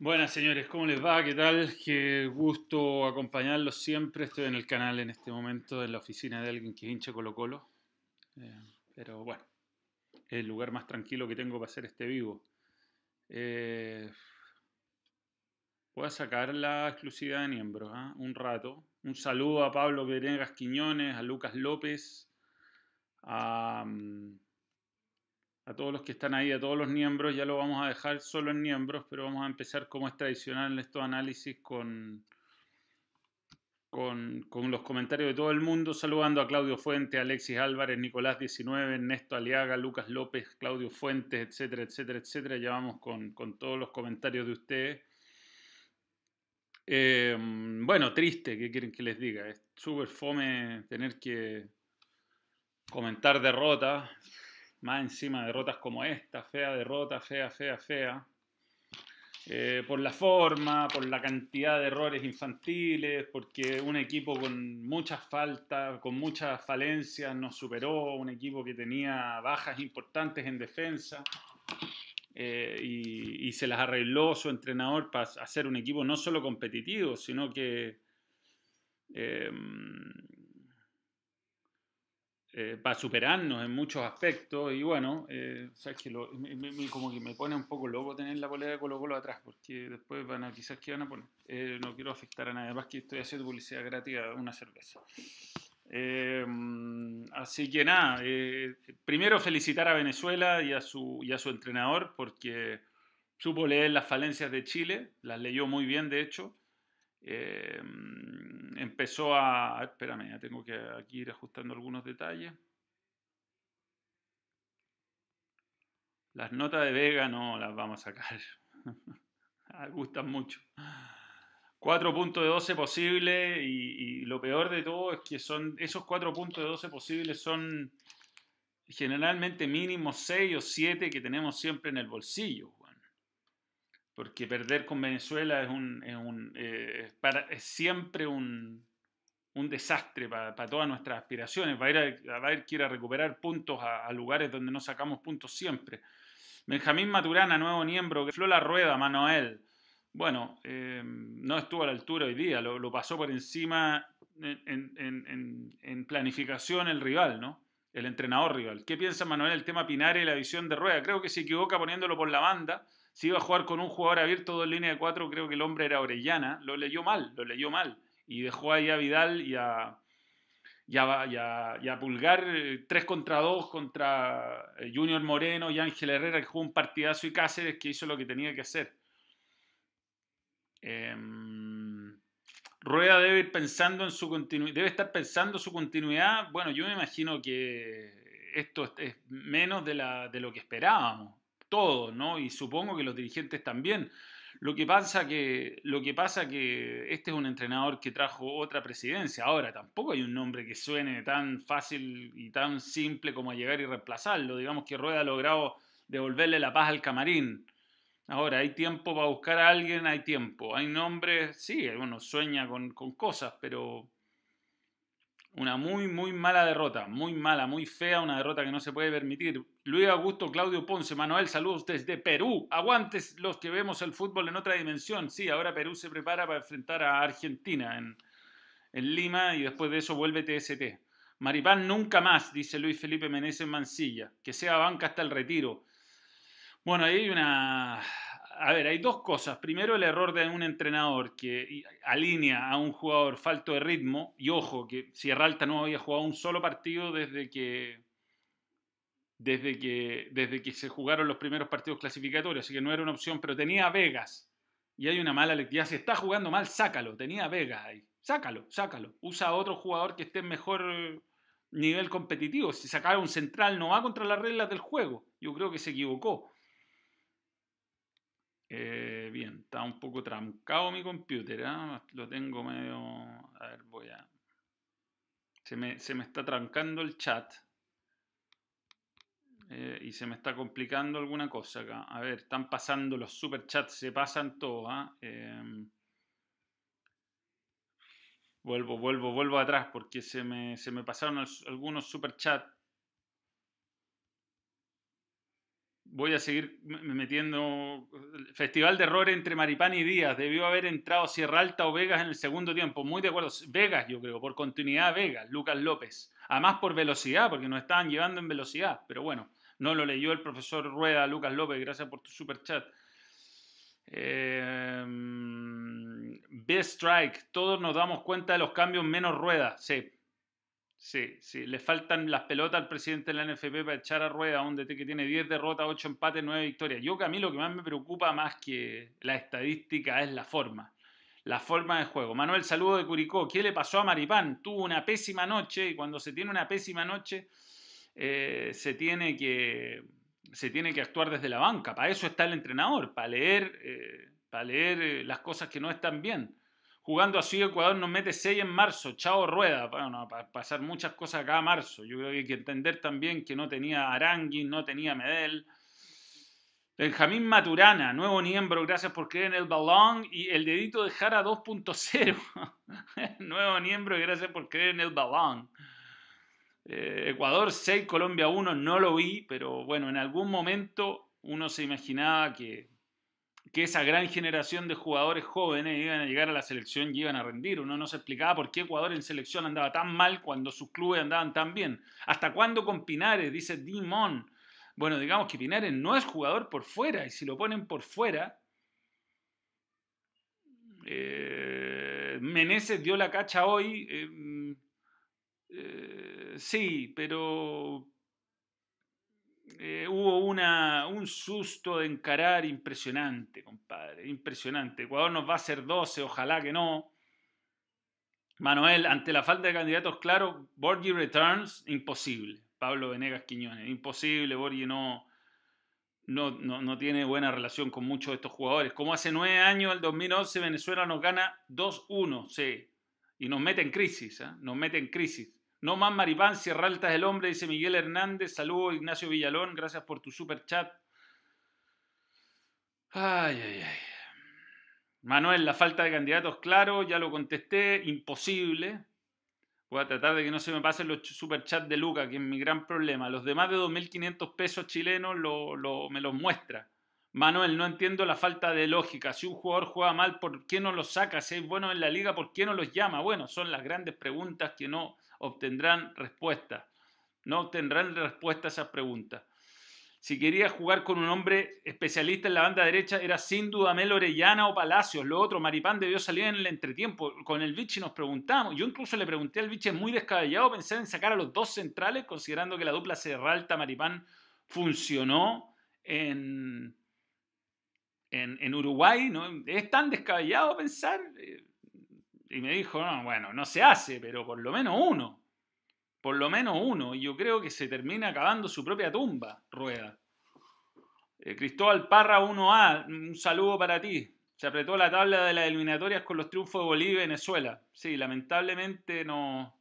Buenas señores, ¿cómo les va? ¿Qué tal? Qué gusto acompañarlos siempre. Estoy en el canal en este momento, en la oficina de alguien que hincha Colo Colo. Eh, pero bueno, es el lugar más tranquilo que tengo para hacer este vivo. Eh, voy a sacar la exclusividad de miembros ¿ah? un rato. Un saludo a Pablo Venegas Quiñones, a Lucas López, a... Mm, a todos los que están ahí, a todos los miembros, ya lo vamos a dejar solo en miembros, pero vamos a empezar como es tradicional en estos análisis con, con, los comentarios de todo el mundo, saludando a Claudio Fuente, Alexis Álvarez, Nicolás 19, Ernesto Aliaga, Lucas López, Claudio Fuentes, etcétera, etcétera, etcétera. Ya vamos con, todos los comentarios de ustedes. Eh, bueno, triste, ¿qué quieren que les diga? Es súper fome tener que comentar derrotas más encima derrotas como esta, fea derrota, fea, fea, fea. Eh, por la forma, por la cantidad de errores infantiles, porque un equipo con muchas faltas, con muchas falencias nos superó, un equipo que tenía bajas importantes en defensa eh, y, se las arregló su entrenador para hacer un equipo no solo competitivo, sino que eh, eh, para superarnos en muchos aspectos y bueno, eh, sabes que como que me pone un poco loco tener la polera de Colo Colo atrás porque después van a quizás que van a poner, eh, no quiero afectar a nadie, más que estoy haciendo publicidad gratis a una cerveza. así que nada, primero felicitar a Venezuela y a, su, y a su entrenador porque supo leer las falencias de Chile, las leyó muy bien de hecho, eh, empezó a... Espérame, ya tengo que aquí ir ajustando algunos detalles. Las notas de Vega no las vamos a sacar. Me gustan mucho. 4 puntos de 12 posibles y, lo peor de todo es que son esos 4 puntos de 12 posibles son generalmente mínimo 6 o 7 que tenemos siempre en el bolsillo porque perder con Venezuela es, un, eh, siempre un, desastre para, todas nuestras aspiraciones. Va a ir, a, a recuperar puntos a, lugares donde no sacamos puntos siempre. Benjamín Maturana, nuevo miembro, que la rueda, Manuel. Bueno, eh, no estuvo a la altura hoy día, lo, pasó por encima en, planificación el rival, ¿no? El entrenador rival. ¿Qué piensa Manuel el tema Pinares y la visión de rueda? Creo que se equivoca poniéndolo por la banda si iba a jugar con un jugador abierto en línea de cuatro, creo que el hombre era Orellana, lo leyó mal, lo leyó mal. Y dejó ahí a Vidal y a, y Pulgar 3 eh, contra 2 contra eh, Junior Moreno y Ángel Herrera, que jugó un partidazo, y Cáceres, que hizo lo que tenía que hacer. Em, Rueda debe ir pensando en su continuidad, debe estar pensando su continuidad. Bueno, yo me imagino que esto es menos de lo que esperábamos todos, ¿no? Y supongo que los dirigentes también. Lo que pasa que, lo que pasa que este es un entrenador que trajo otra presidencia. Ahora, tampoco hay un nombre que suene tan fácil y tan simple como llegar y reemplazarlo. Digamos que Rueda ha logrado devolverle la paz al camarín. Ahora, hay tiempo para buscar a alguien, hay tiempo. Hay nombres, sí, uno sueña con, con cosas, pero una muy, muy mala derrota, muy mala, muy fea, una derrota que no se puede permitir. Luis Augusto Claudio Ponce, Manuel, saludos desde Perú. Aguantes los que vemos el fútbol en otra dimensión. Sí, ahora Perú se prepara para enfrentar a Argentina en, en Lima y después de eso vuelve TST. Maripán nunca más, dice Luis Felipe Meneses Mancilla. Que sea banca hasta el retiro. Bueno, ahí hay una a ver, hay dos cosas. Primero, el error de un entrenador que alinea a un jugador falto de ritmo. Y ojo, que Sierra no había jugado un solo partido desde que, desde que, desde que se jugaron los primeros partidos clasificatorios. Así que no era una opción, pero tenía Vegas. Y hay una mala lectura. Si está jugando mal, sácalo. Tenía Vegas ahí. Sácalo, sácalo. Usa a otro jugador que esté en mejor nivel competitivo. Si sacaba un central, no va contra las reglas del juego. Yo creo que se equivocó. Eh, bien, está un poco trancado mi computer, ¿eh? lo tengo medio... A ver, voy a... Se me, se me está trancando el chat. Eh, y se me está complicando alguna cosa acá. A ver, están pasando los superchats, se pasan todos. ¿ah? Em, vuelvo, vuelvo, vuelvo atrás porque se me, se me pasaron algunos superchats voy a seguir metiendo festival de errores entre Maripán y Díaz. Debió haber entrado Sierra Alta o Vegas en el segundo tiempo. Muy de acuerdo. Vegas, yo creo, por continuidad Vegas, Lucas López. Además por velocidad, porque nos estaban llevando en velocidad. Pero bueno, no lo leyó el profesor Rueda, Lucas López. Gracias por tu super chat. Eh, Best Strike, todos nos damos cuenta de los cambios menos Rueda. Sí, Sí, sí, le faltan las pelotas al presidente de la NFP para echar a rueda un DT que tiene 10 derrotas, 8 empates, 9 victorias. Yo que a mí lo que más me preocupa más que la estadística es la forma, la forma de juego. Manuel, saludo de Curicó. ¿Qué le pasó a Maripán? Tuvo una pésima noche y cuando se tiene una pésima noche eh, se, tiene que, se tiene que actuar desde la banca. Para eso está el entrenador, para leer, eh, para leer eh, las cosas que no están bien jugando así Ecuador nos mete 6 en marzo, chao rueda, bueno, para pasar muchas cosas acá a marzo. Yo creo que hay que entender también que no tenía Arangui, no tenía Medel. Benjamín Maturana, nuevo miembro, gracias por creer en el balón y el dedito de Jara 2.0. nuevo miembro gracias por creer en el balón. Eh, Ecuador 6, Colombia 1, no lo vi, pero bueno, en algún momento uno se imaginaba que, que esa gran generación de jugadores jóvenes iban a llegar a la selección y iban a rendir. Uno no se explicaba por qué Ecuador en selección andaba tan mal cuando sus clubes andaban tan bien. ¿Hasta cuándo con Pinares? Dice Dimon. Bueno, digamos que Pinares no es jugador por fuera y si lo ponen por fuera, eh, Meneses dio la cacha hoy. Eh, eh, sí, pero eh, hubo un susto de encarar impresionante, compadre, impresionante. Ecuador nos va a hacer 12, ojalá que no. Manuel, ante la falta de candidatos claro, Borgi returns, imposible. Pablo Venegas Quiñones, imposible, Borgi no, no, no, tiene buena relación con muchos de estos jugadores. Como hace nueve años, el 2011, Venezuela nos gana 2-1, sí, y nos mete en crisis, ¿eh? nos mete en crisis. No más Maripán, Sierra es el hombre, dice Miguel Hernández. Saludos, Ignacio Villalón. Gracias por tu super chat. Ay, ay, ay. Manuel, la falta de candidatos, claro, ya lo contesté, imposible. Voy a tratar de que no se me pasen los super chats de Luca, que es mi gran problema. Los demás de 2.500 pesos chilenos me los muestra. Manuel, no entiendo la falta de lógica. Si un jugador juega mal, ¿por qué no lo saca? Si es bueno en la liga, ¿por qué no los llama? Bueno, son las grandes preguntas que no obtendrán respuesta. No obtendrán respuesta a esas preguntas. Si quería jugar con un hombre especialista en la banda derecha, era sin duda Mel Orellana o Palacios. Lo otro, Maripán debió salir en el entretiempo. Con el Vichy nos preguntamos. Yo incluso le pregunté al Vichy, muy descabellado pensar en sacar a los dos centrales, considerando que la dupla Serralta-Maripán funcionó en, en, Uruguay. ¿no? ¿Es tan descabellado pensar? Eh, y me dijo, no, bueno, no se hace, pero por lo menos uno. Por lo menos uno. Y yo creo que se termina acabando su propia tumba, Rueda. Eh, Cristóbal Parra 1A, un saludo para ti. Se apretó la tabla de las eliminatorias con los triunfos de Bolivia y Venezuela. Sí, lamentablemente no,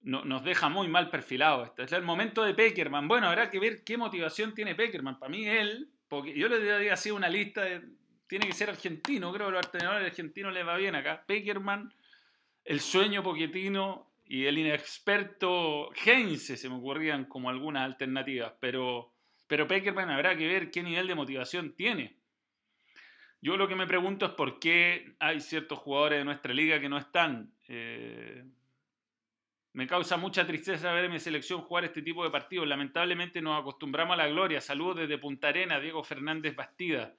nos deja muy mal perfilado. Este es el momento de Peckerman. Bueno, habrá que ver qué motivación tiene Peckerman. Para mí él, porque yo le había así una lista de tiene que ser argentino, creo que los entrenadores argentinos les va bien acá. Peckerman, el sueño Poquetino y el inexperto Heinze se me ocurrían como algunas alternativas, pero, pero Peckerman habrá que ver qué nivel de motivación tiene. Yo lo que me pregunto es por qué hay ciertos jugadores de nuestra liga que no están. Eh, me causa mucha tristeza ver a mi selección jugar este tipo de partidos. Lamentablemente nos acostumbramos a la gloria. Saludos desde Punta Arena, Diego Fernández Bastida.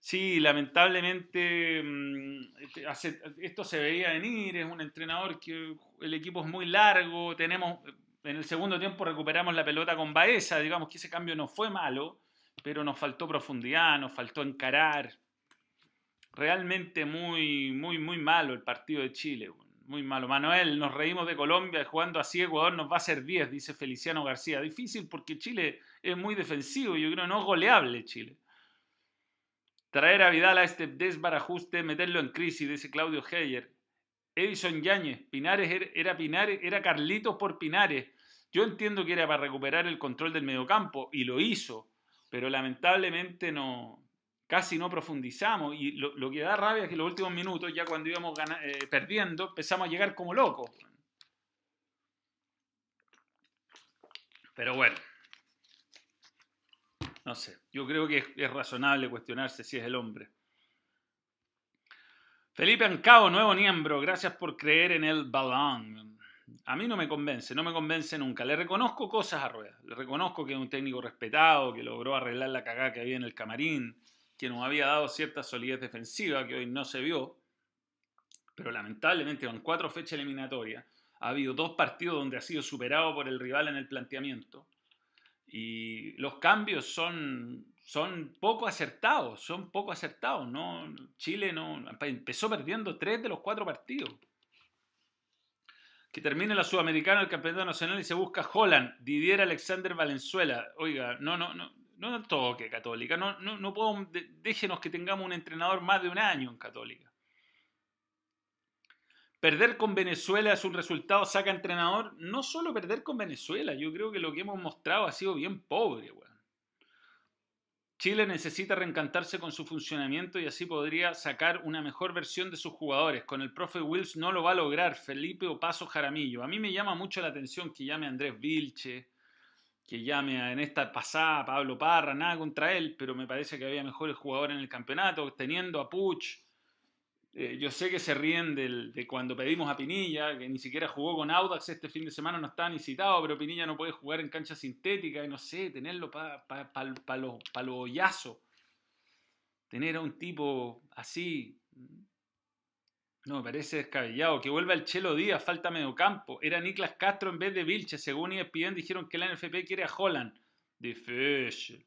Sí, lamentablemente mm, este, esto se veía venir, es un entrenador que el equipo es muy largo, tenemos, en el segundo tiempo recuperamos la pelota con Baeza, digamos que ese cambio no fue malo, pero nos faltó profundidad, nos faltó encarar. Realmente muy, muy, muy malo el partido de Chile, muy malo. Manuel, nos reímos de Colombia, jugando así Ecuador nos va a hacer 10, dice Feliciano García. Difícil porque Chile es muy defensivo, yo creo no es goleable Chile. Traer a Vidal a este desbarajuste, meterlo en crisis, dice Claudio Heyer. Edison Yáñez, Pinares era Pinares, era Carlitos por Pinares. Yo entiendo que era para recuperar el control del mediocampo y lo hizo, pero lamentablemente no, casi no profundizamos y lo, que da rabia es que los últimos minutos, ya cuando íbamos eh, perdiendo, empezamos a llegar como locos. Pero bueno, No sé, yo creo que es, razonable cuestionarse si es el hombre. Felipe Ancao, nuevo miembro, gracias por creer en el balón. A mí no me convence, no me convence nunca. Le reconozco cosas a Rueda. Le reconozco que es un técnico respetado, que logró arreglar la cagada que había en el camarín, que nos había dado cierta solidez defensiva que hoy no se vio. Pero lamentablemente con cuatro fechas eliminatorias ha habido dos partidos donde ha sido superado por el rival en el planteamiento. Y los cambios son, son poco acertados, son poco acertados. ¿no? Chile no, empezó perdiendo tres de los cuatro partidos. Que termine la Sudamericana, el Campeonato Nacional y se busca Holland, Didier Alexander Valenzuela. Oiga, no, no, no, no toque Católica. No, no, no puedo, déjenos que tengamos un entrenador más de un año en Católica. Perder con Venezuela es un resultado saca entrenador. No solo perder con Venezuela, yo creo que lo que hemos mostrado ha sido bien pobre, Chile necesita reencantarse con su funcionamiento y así podría sacar una mejor versión de sus jugadores. Con el profe Wills no lo va a lograr Felipe o Paso Jaramillo. A mí me llama mucho la atención que llame a Andrés Vilche, que llame a, en esta pasada Pablo Parra, nada contra él, pero me parece que había mejores jugadores en el campeonato, teniendo a Puch, eh, yo sé que se ríen de cuando pedimos a Pinilla, que ni siquiera jugó con Audax este fin de semana, no estaba ni citado, pero Pinilla no puede jugar en cancha sintética y no sé, tenerlo para pa, pa, los hoyazos. Tener a un tipo así. No, me parece descabellado. Que vuelva el Chelo Díaz, falta medio campo. Era Niklas Castro en vez de Vilche. Según ESPN dijeron que la NFP quiere a Holland. Difícil.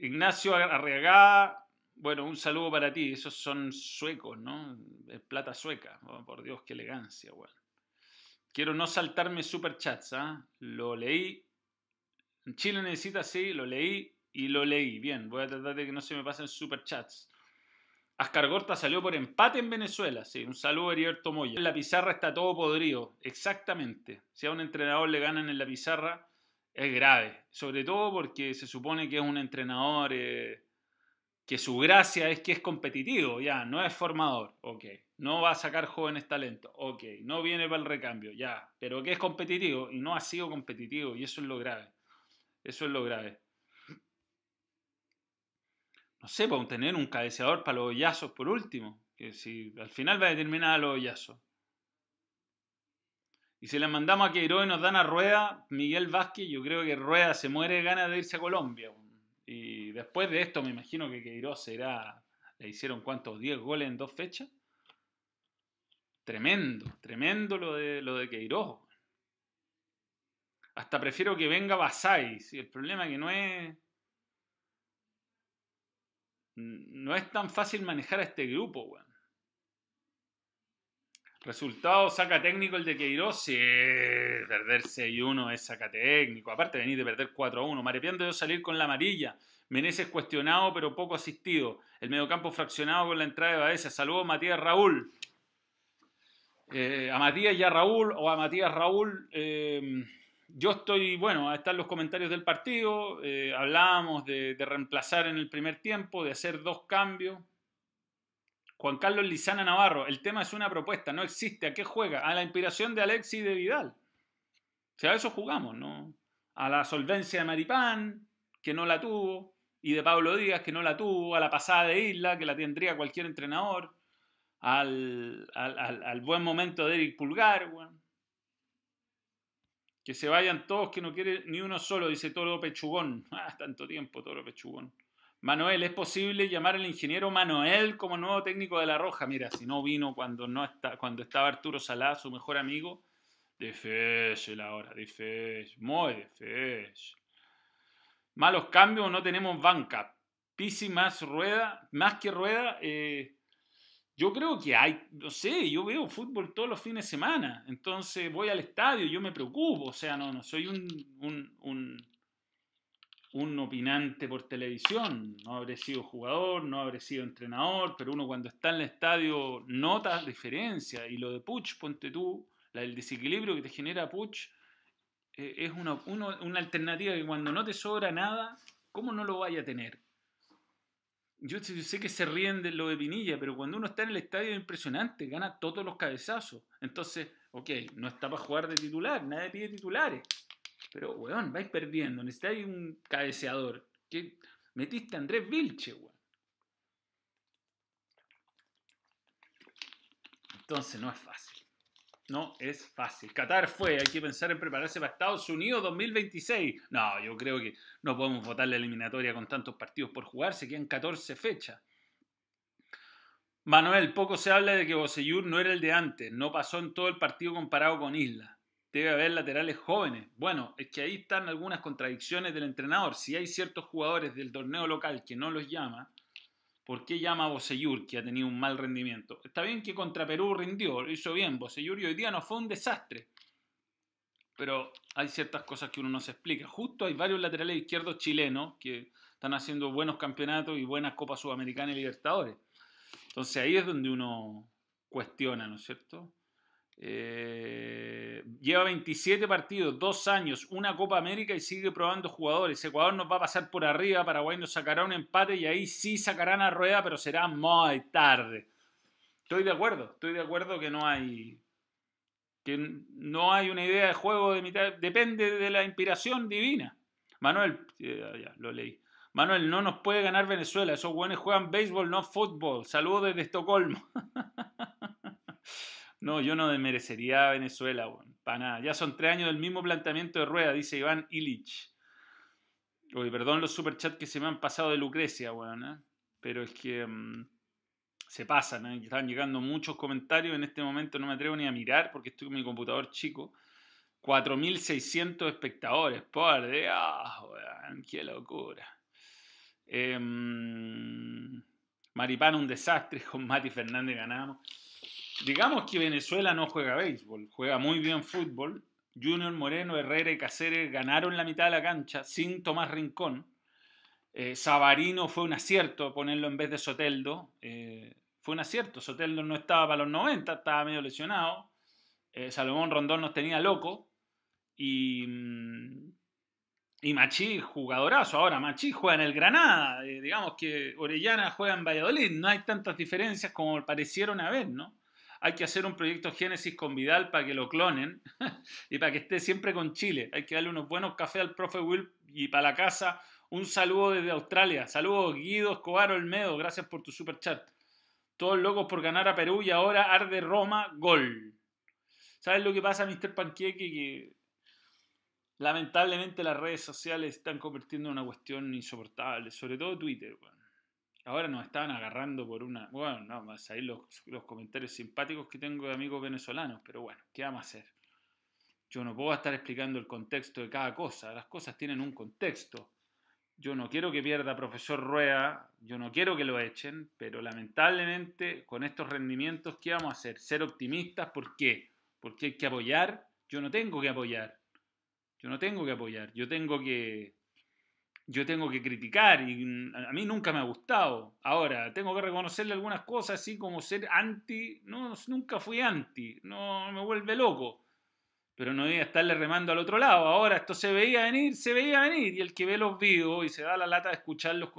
Ignacio Arriagada bueno, un saludo para ti. Esos son suecos, ¿no? Plata sueca. Oh, por Dios, qué elegancia, bueno. Quiero no saltarme superchats, ¿ah? Lo leí. Chile necesita, sí, lo leí y lo leí. Bien, voy a tratar de que no se me pasen superchats. Ascar Gorta salió por empate en Venezuela, sí. Un saludo a Heriberto Moya. En la pizarra está todo podrido, exactamente. Si a un entrenador le ganan en la pizarra, es grave. Sobre todo porque se supone que es un entrenador... Eh, que su gracia es que es competitivo, ya, no es formador, ok, no va a sacar jóvenes talentos, ok, no viene para el recambio, ya, pero que es competitivo y no ha sido competitivo y eso es lo grave, eso es lo grave. No sé, podemos tener un cabeceador para los hoyazos por último, que si al final va a determinar a los hoyazos. Y si le mandamos a Queiroz y nos dan a Rueda, Miguel Vázquez, yo creo que Rueda se muere de ganas de irse a Colombia. Y después de esto me imagino que Queiroz será, le hicieron cuántos, 10 goles en dos fechas. Tremendo, tremendo lo de, lo de Queiroz. Hasta prefiero que venga Basay. Si el problema es que no es. No es tan fácil manejar a este grupo, weón. Resultado saca técnico el de Queiroz. Sí, perder 6-1 es saca técnico. Aparte venir de perder 4-1. Marepiando de salir con la amarilla. Meneses cuestionado pero poco asistido. El mediocampo fraccionado con la entrada de Baeza. Saludos Matías Raúl. Eh, a Matías y a Raúl, o a Matías Raúl, eh, yo estoy, bueno, están los comentarios del partido. Eh, hablábamos de reemplazar en el primer tiempo, de hacer dos cambios. Juan Carlos Lizana Navarro, el tema es una propuesta, no existe. ¿A qué juega? A la inspiración de Alexis y de Vidal. O sea, a eso jugamos, ¿no? A la solvencia de Maripán, que no la tuvo, y de Pablo Díaz, que no la tuvo, a la pasada de Isla, que la tendría cualquier entrenador, al, buen momento de Eric Pulgar, Que se vayan todos, que no quiere ni uno solo, dice Toro Pechugón. Ah, tanto tiempo, Toro Pechugón. Manuel, ¿es posible llamar al ingeniero Manuel como nuevo técnico de La Roja? Mira, si no vino cuando, no está, cuando estaba Arturo Salá, su mejor amigo, difícil ahora, difícil, muy difícil. Malos cambios, no tenemos banca. Pisi más rueda, más que rueda, eh, yo creo que hay, no sé, yo veo fútbol todos los fines de semana, entonces voy al estadio, yo me preocupo, o sea, no, no soy un un opinante por televisión, no habré sido jugador, no habré sido entrenador, pero uno cuando está en el estadio nota diferencia. Y lo de Puch, ponte tú, el desequilibrio que te genera Puch, eh, es una, una, alternativa que cuando no te sobra nada, ¿cómo no lo vaya a tener? Yo sé que se ríen de lo de Pinilla, pero cuando uno está en el estadio es impresionante, gana todos los cabezazos. Entonces, ok, no está para jugar de titular, nadie pide titulares. Pero, weón, vais perdiendo, necesitáis un cabeceador. ¿Qué? Metiste a Andrés Vilche, weón. Entonces no es fácil. No es fácil. Qatar fue, hay que pensar en prepararse para Estados Unidos 2026. No, yo creo que no podemos votar la eliminatoria con tantos partidos por jugar, se quedan 14 fechas. Manuel, poco se habla de que Boseyur no era el de antes, no pasó en todo el partido comparado con Isla. Debe haber laterales jóvenes. Bueno, es que ahí están algunas contradicciones del entrenador. Si hay ciertos jugadores del torneo local que no los llama, ¿Por qué llama a Boseyur, que ha tenido un mal rendimiento? Está bien que contra Perú rindió, lo hizo bien Boseyur y hoy día no fue un desastre. Pero hay ciertas cosas que uno no se explica. Justo hay varios laterales izquierdos chilenos que están haciendo buenos campeonatos y buenas Copas Sudamericanas y Libertadores. Entonces ahí es donde uno cuestiona, ¿no es cierto? Eh, lleva 27 partidos, dos años, una Copa América y sigue probando jugadores. Ecuador nos va a pasar por arriba, Paraguay nos sacará un empate y ahí sí sacarán a rueda, pero será muy tarde. Estoy de acuerdo, estoy de acuerdo que no hay que no hay una idea de juego de mitad, depende de la inspiración divina. Manuel, ya, lo leí. Manuel, no nos puede ganar Venezuela, esos buenos juegan béisbol, no fútbol. Saludos desde Estocolmo. No, yo no merecería a Venezuela, para nada. Ya son tres años del mismo planteamiento de rueda, dice Iván Illich. Oye, perdón los superchats que se me han pasado de Lucrecia, weón, ¿eh? pero es que mm, se pasan, ¿eh? están llegando muchos comentarios en este momento, no me atrevo ni a mirar porque estoy con mi computador chico. 4.600 espectadores, por Dios, weón, qué locura. Eh, Maripán, un desastre, con Mati Fernández ganamos. Digamos que Venezuela no juega béisbol, juega muy bien fútbol. Junior Moreno, Herrera y Cáceres ganaron la mitad de la cancha sin Tomás Rincón. Eh, Sabarino fue un acierto ponerlo en vez de Soteldo. Eh, fue un acierto. Soteldo no estaba para los 90, estaba medio lesionado. Eh, Salomón Rondón nos tenía loco. Y, mm, y Machi, jugadorazo. Ahora, Machi juega en el Granada. digamos que Orellana juega en Valladolid. No hay tantas diferencias como parecieron haber, ¿no? Hay que hacer un proyecto Génesis con Vidal para que lo clonen y para que esté siempre con Chile. Hay que darle unos buenos cafés al profe Will y para la casa un saludo desde Australia. Saludos Guido Escobar Olmedo, gracias por tu super chat. Todos locos por ganar a Perú y ahora arde Roma, gol. ¿Sabes lo que pasa, Mr. Panqueque? Que lamentablemente las redes sociales están convirtiendo en una cuestión insoportable, sobre todo Twitter. Ahora nos estaban agarrando por una. Bueno, no, más ahí los, los comentarios simpáticos que tengo de amigos venezolanos, pero bueno, ¿qué vamos a hacer? Yo no puedo estar explicando el contexto de cada cosa, las cosas tienen un contexto. Yo no quiero que pierda profesor Rueda, yo no quiero que lo echen, pero lamentablemente con estos rendimientos, ¿qué vamos a hacer? Ser optimistas, ¿por qué? Porque hay que apoyar, yo no tengo que apoyar, yo no tengo que apoyar, yo tengo que yo tengo que criticar y a mí nunca me ha gustado. Ahora, tengo que reconocerle algunas cosas, así como ser anti, no, nunca fui anti, no me vuelve loco. Pero no voy a estarle remando al otro lado. Ahora esto se veía venir, se veía venir. Y el que ve los videos y se da la lata de escuchar lo,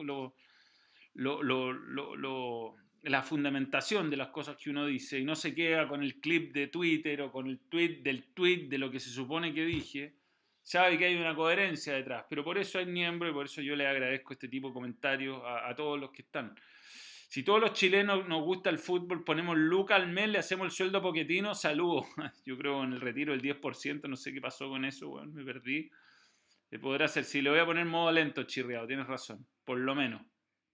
lo, lo, la fundamentación de las cosas que uno dice y no se queda con el clip de Twitter o con el tweet del tweet de lo que se supone que dije sabe que hay una coherencia detrás, pero por eso hay miembros y por eso yo le agradezco este tipo de comentarios a, todos los que están. Si todos los chilenos nos gusta el fútbol, ponemos Luca al mes, le hacemos el sueldo a Poquetino, saludo. Yo creo en el retiro el 10%, no sé qué pasó con eso, bueno, me perdí. Le podrá hacer, si le voy a poner modo lento, chirriado, tienes razón, por lo menos.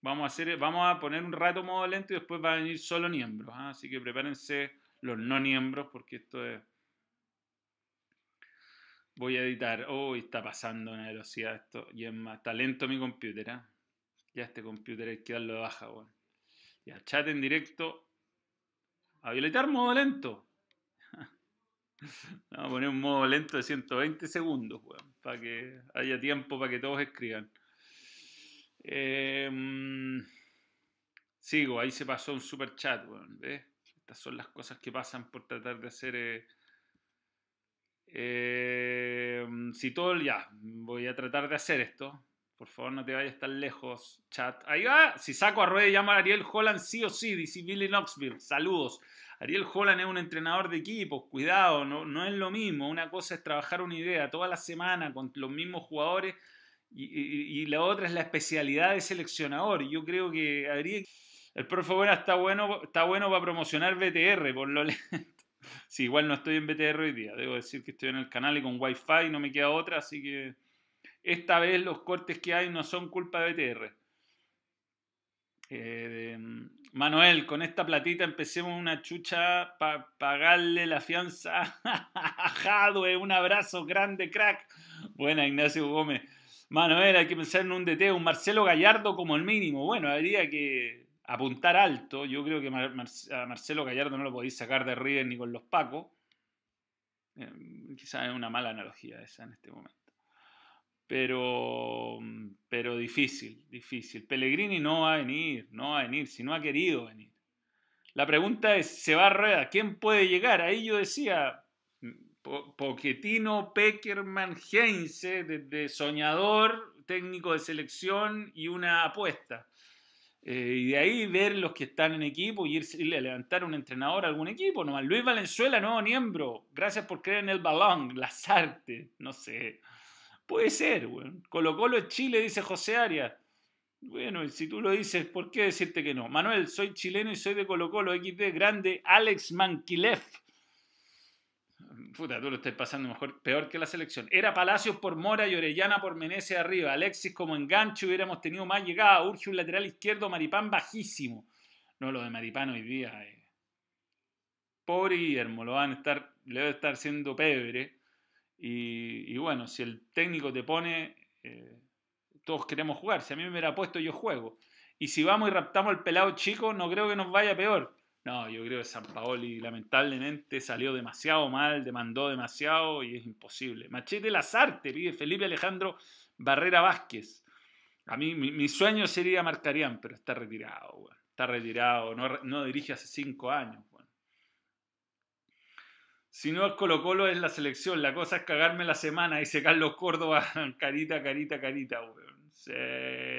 Vamos a, hacer, vamos a poner un rato modo lento y después va a venir solo miembros. ¿ah? Así que prepárense los no miembros porque esto es Voy a editar. Uy, está pasando una velocidad esto. Y es más, está lento mi computer, ¿eh? Ya este computer hay que darlo de baja, weón. Ya, chat en directo. Habilitar modo lento. Vamos a poner un modo lento de 120 segundos, weón. Para que haya tiempo para que todos escriban. Em, sigo, ahí se pasó un super chat, weón. ¿Ves? Estas son las cosas que pasan por tratar de hacer. Eh, eh, si todo, ya, voy a tratar de hacer esto. Por favor, no te vayas tan lejos, chat. Ahí va. Si saco a Rueda, llamo a Ariel Holland sí o sí, dice Billy Knoxville. Saludos. Ariel Holland es un entrenador de equipos, cuidado, no, no es lo mismo. Una cosa es trabajar una idea toda la semana con los mismos jugadores y, la otra es la especialidad de seleccionador. Yo creo que Ariel, el profe Buena está bueno, está bueno para promocionar BTR, por lo. Sí, igual no estoy en BTR hoy día. Debo decir que estoy en el canal y con Wi-Fi no me queda otra, así que esta vez los cortes que hay no son culpa de BTR. Eh, Manuel, con esta platita empecemos una chucha para pagarle la fianza a Jadwe. Un abrazo grande, crack. Buena, Ignacio Gómez. Manuel, hay que pensar en un DT, un Marcelo Gallardo como el mínimo. Bueno, habría que apuntar alto. Yo creo que a Marcelo Gallardo no lo podéis sacar de River ni con los Pacos. Eh, quizás es una mala analogía esa en este momento pero, pero difícil, difícil. Pellegrini no va a venir, no va a venir, si no ha querido venir. La pregunta es, ¿se va a rueda? ¿Quién puede llegar? Ahí yo decía, Poquetino, Peckerman, Heinze, de soñador, técnico de selección y una apuesta. Eh, y de ahí ver los que están en equipo y irle a levantar un entrenador a algún equipo. Nomás. Luis Valenzuela, nuevo miembro. Gracias por creer en el balón, las artes, no sé. Puede ser, weón. Colo Colo es Chile, dice José Arias. Bueno, si tú lo dices, ¿por qué decirte que no? Manuel, soy chileno y soy de Colo Colo, XD, grande, Alex Manquilef. Puta, tú lo estás pasando mejor, peor que la selección. Era Palacios por Mora y Orellana por Meneses arriba. Alexis como enganche hubiéramos tenido más llegada. Urge un lateral izquierdo, Maripán bajísimo. No, lo de Maripán hoy día. Eh. Pobre Guillermo, lo van a estar, le debe estar siendo pebre. Y, bueno, si el técnico te pone, eh, todos queremos jugar. Si a mí me hubiera puesto, yo juego. Y si vamos y raptamos al pelado chico, no creo que nos vaya peor. No, yo creo que San Paoli lamentablemente salió demasiado mal, demandó demasiado y es imposible. Machete Lazarte, pide Felipe Alejandro Barrera Vázquez. A mí mi, sueño sería Marcarián, pero está retirado, está retirado, no, no dirige hace cinco años. Si no es Colo Colo es la selección, la cosa es cagarme la semana, dice Carlos Córdoba, carita, carita, carita, weón. Sí,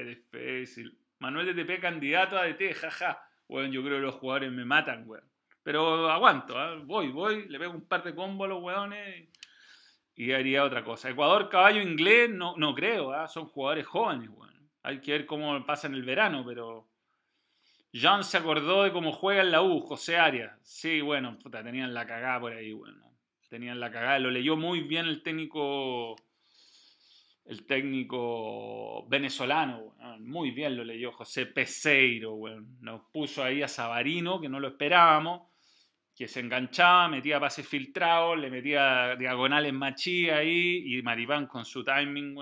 difícil. Manuel de TP candidato a DT, jaja. Weón, yo creo que los jugadores me matan, weón. Pero aguanto, ¿eh? voy, voy, le pego un par de combos a los weones y haría otra cosa. Ecuador, caballo inglés, no, no creo, ¿eh? son jugadores jóvenes, weón. Hay que ver cómo pasa en el verano, pero John se acordó de cómo juega en la U, José Arias. Sí, bueno, puta, tenían la cagada por ahí, bueno. Tenían la cagada, lo leyó muy bien el técnico el técnico venezolano, muy bien lo leyó José Peseiro, nos puso ahí a Sabarino, que no lo esperábamos, que se enganchaba, metía pases filtrados, le metía diagonales machí ahí, y Maripán con su timing.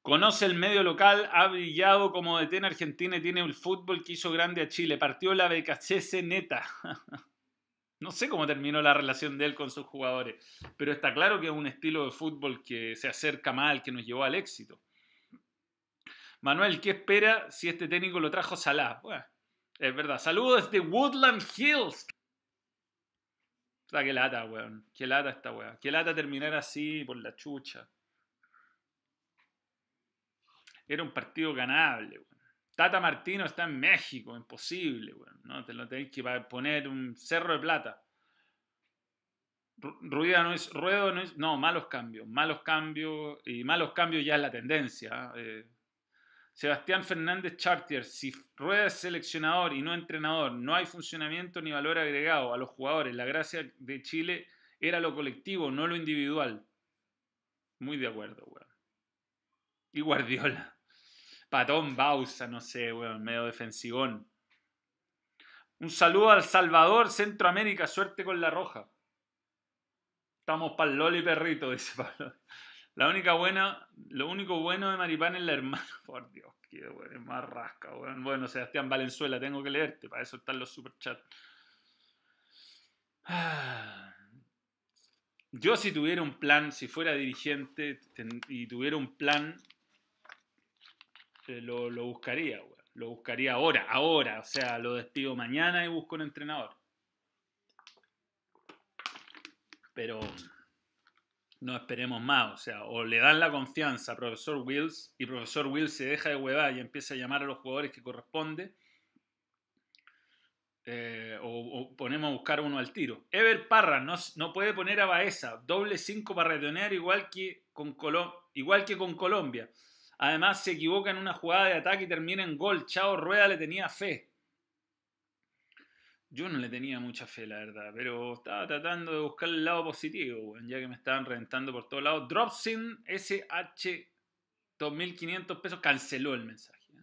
Conoce el medio local, ha brillado como DT en Argentina y tiene el fútbol que hizo grande a Chile. Partió la BKCS neta. no sé cómo terminó la relación de él con sus jugadores, pero está claro que es un estilo de fútbol que se acerca mal, que nos llevó al éxito. Manuel, ¿qué espera si este técnico lo trajo Salah? Es verdad. Saludos desde Woodland Hills. Qué lata, weón. Qué lata esta weón. Qué lata terminar así por la chucha. Era un partido ganable, Tata Martino está en México, imposible, ¿no? Te lo tenéis que poner un cerro de plata. Rueda no es, Ruedo no es, no, malos cambios, malos cambios, y malos cambios ya es la tendencia. ¿ah? Eh, Sebastián Fernández Chartier, si Rueda es seleccionador y no entrenador, no hay funcionamiento ni valor agregado a los jugadores. La gracia de Chile era lo colectivo, no lo individual. Muy de acuerdo, weón. Y Guardiola. Patón Bausa, no sé, weón, medio defensivón. Un saludo al Salvador, Centroamérica, suerte con la roja. Estamos para el Loli perrito, dice Pablo. La única buena, lo único bueno de Maripán es la hermana. Por Dios, qué weón, es más rasca, weón. Bueno, Sebastián Valenzuela, tengo que leerte, para eso están los superchats. Yo si tuviera un plan, si fuera dirigente y tuviera un plan, este, lo, buscaría, Lo buscaría ahora, ahora. O sea, lo despido mañana y busco un entrenador. Pero no esperemos más. O sea, o le dan la confianza a profesor Wills y profesor Wills se deja de huevar y empieza a llamar a los jugadores que corresponde. Eh, o, ponemos a buscar uno al tiro. Ever Parra no, puede poner a Baeza. Doble 5 para retonear igual que, con igual que con Colombia. Además se equivoca en una jugada de ataque y termina en gol. Chao Rueda le tenía fe. Yo no le tenía mucha fe, la verdad, pero estaba tratando de buscar el lado positivo, ya que me estaban reventando por todos lados. Dropsin SH 2500 pesos canceló el mensaje. ¿eh?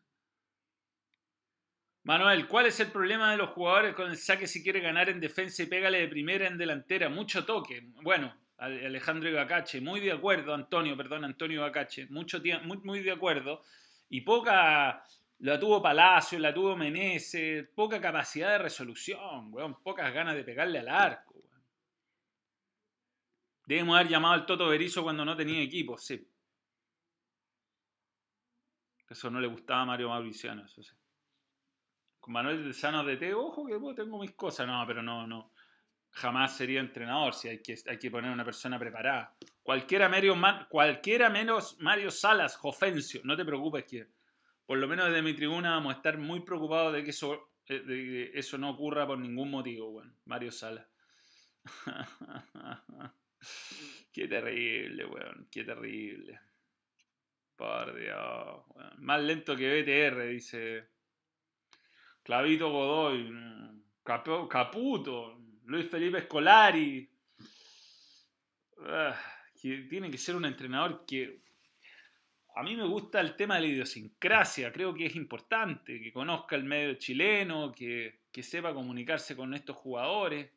Manuel, ¿cuál es el problema de los jugadores con el saque si quiere ganar en defensa y pégale de primera en delantera? Mucho toque. Bueno, Alejandro Ibacache, muy de acuerdo, Antonio, perdón, Antonio Ibacache, mucho muy, muy de acuerdo. Y poca la tuvo Palacio, la tuvo Meneses, poca capacidad de resolución, weón, pocas ganas de pegarle al arco. Weón. Debemos haber llamado al Toto Berizo cuando no tenía equipo, sí. Eso no le gustaba a Mario Mauriciano, eso sí. Con Manuel de Sano de T, ojo que tengo mis cosas, no, pero no, no. Jamás sería entrenador si hay que, hay que poner una persona preparada. Cualquiera, cualquiera menos Mario Salas, Jofencio, no te preocupes que por lo menos desde mi tribuna vamos a estar muy preocupados de que eso, eh, eso no ocurra por ningún motivo, bueno, Mario Sala. qué terrible, weón, qué terrible. Por Dios, Más lento que BTR, dice Clavito Godoy, Caputo, Luis Felipe Escolari. Ah, tiene que ser un entrenador que a mí me gusta el tema de la idiosincrasia, creo que es importante que conozca el medio chileno, que, sepa comunicarse con estos jugadores.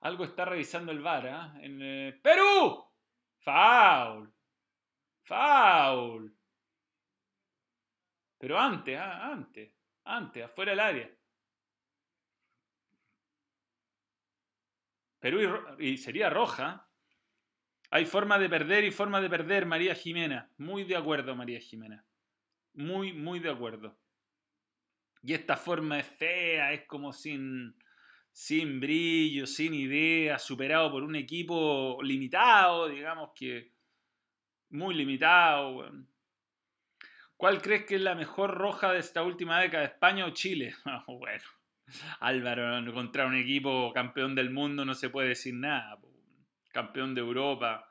Algo está revisando el VAR, ¿ah? En eh, Perú. Foul. Foul. Pero antes, ¿ah? antes, antes, afuera del área. Perú y sería roja. Hay forma de perder y forma de perder, María Jimena. Muy de acuerdo, María Jimena. Muy, muy de acuerdo. Y esta forma es fea, es como sin, sin brillo, sin idea, superado por un equipo limitado, digamos que muy limitado. ¿Cuál crees que es la mejor roja de esta última década, España o Chile? bueno, Álvaro, contra un equipo campeón del mundo no se puede decir nada campeón de Europa.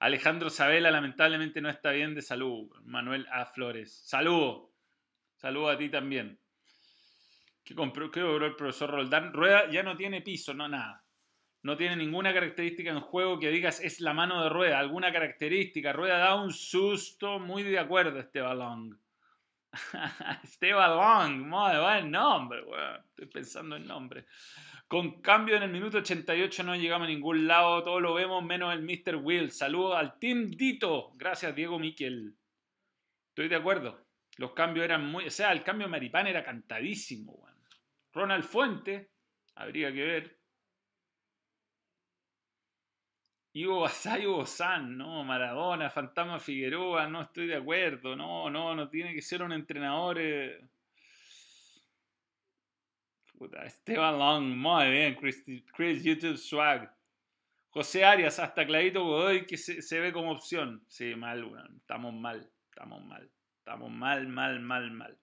Alejandro Sabela lamentablemente no está bien de salud. Manuel A. Flores. Saludo. Saludo a ti también. ¿Qué compró, ¿Qué el profesor Roldán? Rueda ya no tiene piso, no nada. No tiene ninguna característica en juego que digas es la mano de Rueda. Alguna característica. Rueda da un susto. Muy de acuerdo este balón. Esteban Long, muy buen nombre, Estoy pensando en nombre. Con cambio en el minuto 88 no llegamos a ningún lado, todo lo vemos menos el Mr. Will. Saludos al Team Dito. Gracias, Diego Miquel. Estoy de acuerdo. Los cambios eran muy. O sea, el cambio de Maripán era cantadísimo, Ronald Fuente, habría que ver. Ivo Basayo San, no, Maradona, Fantasma Figueroa, no estoy de acuerdo, no, no, no tiene que ser un entrenador. Eh, Esteban Long, muy bien, Chris, YouTube Swag. José Arias, hasta Clarito Godoy que se, ve como opción. Sí, mal, estamos mal, estamos mal, estamos mal, mal, mal, mal.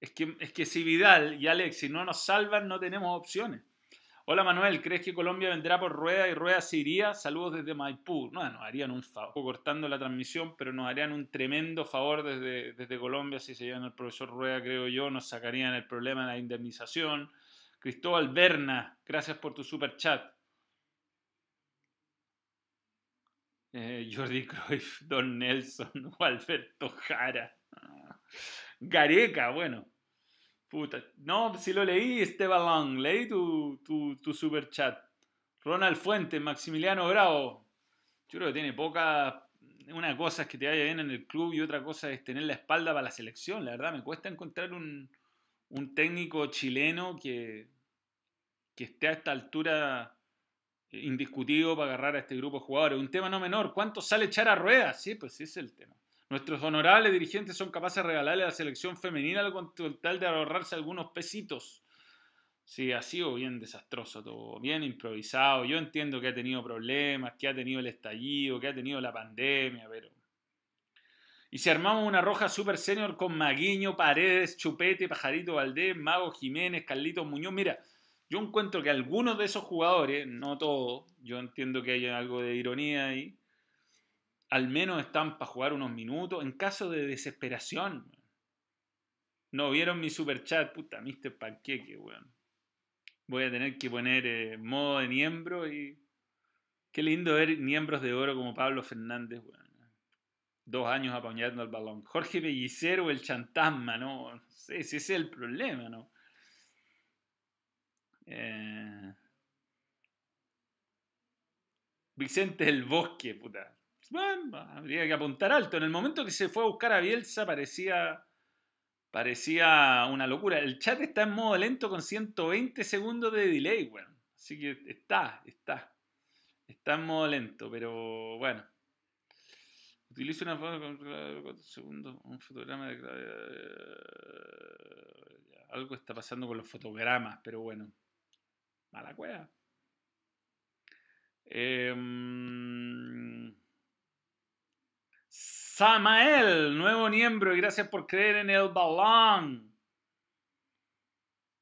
Es que, es que si Vidal y Alexis no nos salvan, no tenemos opciones. Hola Manuel, ¿crees que Colombia vendrá por rueda y rueda se iría? Saludos desde Maipú. No, nos harían un favor, cortando la transmisión, pero nos harían un tremendo favor desde, desde Colombia si se llevan al profesor Rueda, creo yo, nos sacarían el problema de la indemnización. Cristóbal Berna, gracias por tu super chat. Eh, Jordi Cruyff, Don Nelson, Alberto Jara. Gareca, bueno. Puta. No, si lo leí, Esteban Leí tu, tu, tu super chat. Ronald Fuente, Maximiliano Bravo. Yo creo que tiene poca. Una cosa es que te vaya bien en el club y otra cosa es tener la espalda para la selección. La verdad, me cuesta encontrar un, un técnico chileno que, que esté a esta altura indiscutido para agarrar a este grupo de jugadores. Un tema no menor. ¿Cuánto sale echar a ruedas? Sí, pues ese es el tema. Nuestros honorables dirigentes son capaces de regalarle a la selección femenina con tal de ahorrarse algunos pesitos. Sí, ha sido bien desastroso todo, bien improvisado. Yo entiendo que ha tenido problemas, que ha tenido el estallido, que ha tenido la pandemia, pero... Y si armamos una roja super senior con Maguiño, Paredes, Chupete, Pajarito Valdés, Mago Jiménez, Carlitos Muñoz, mira, yo encuentro que algunos de esos jugadores, no todos, yo entiendo que hay algo de ironía ahí, al menos están para jugar unos minutos en caso de desesperación. No vieron mi super chat, puta, Mr. Panqueque, weón. Voy a tener que poner eh, modo de miembro y. Qué lindo ver miembros de oro como Pablo Fernández, weón. Dos años apañando el balón. Jorge Pellicero, el chantasma, ¿no? No sé si ese es el problema, ¿no? Eh, Vicente del Bosque, puta. Habría que apuntar alto. En el momento que se fue a buscar a Bielsa parecía, parecía una locura. El chat está en modo lento con 120 segundos de delay, bueno. Así que está, está. Está en modo lento, pero bueno. Utilizo una foto con un fotograma de... Algo está pasando con los fotogramas, pero bueno. Mala cueva. Em, Samael, nuevo miembro, y gracias por creer en el balón.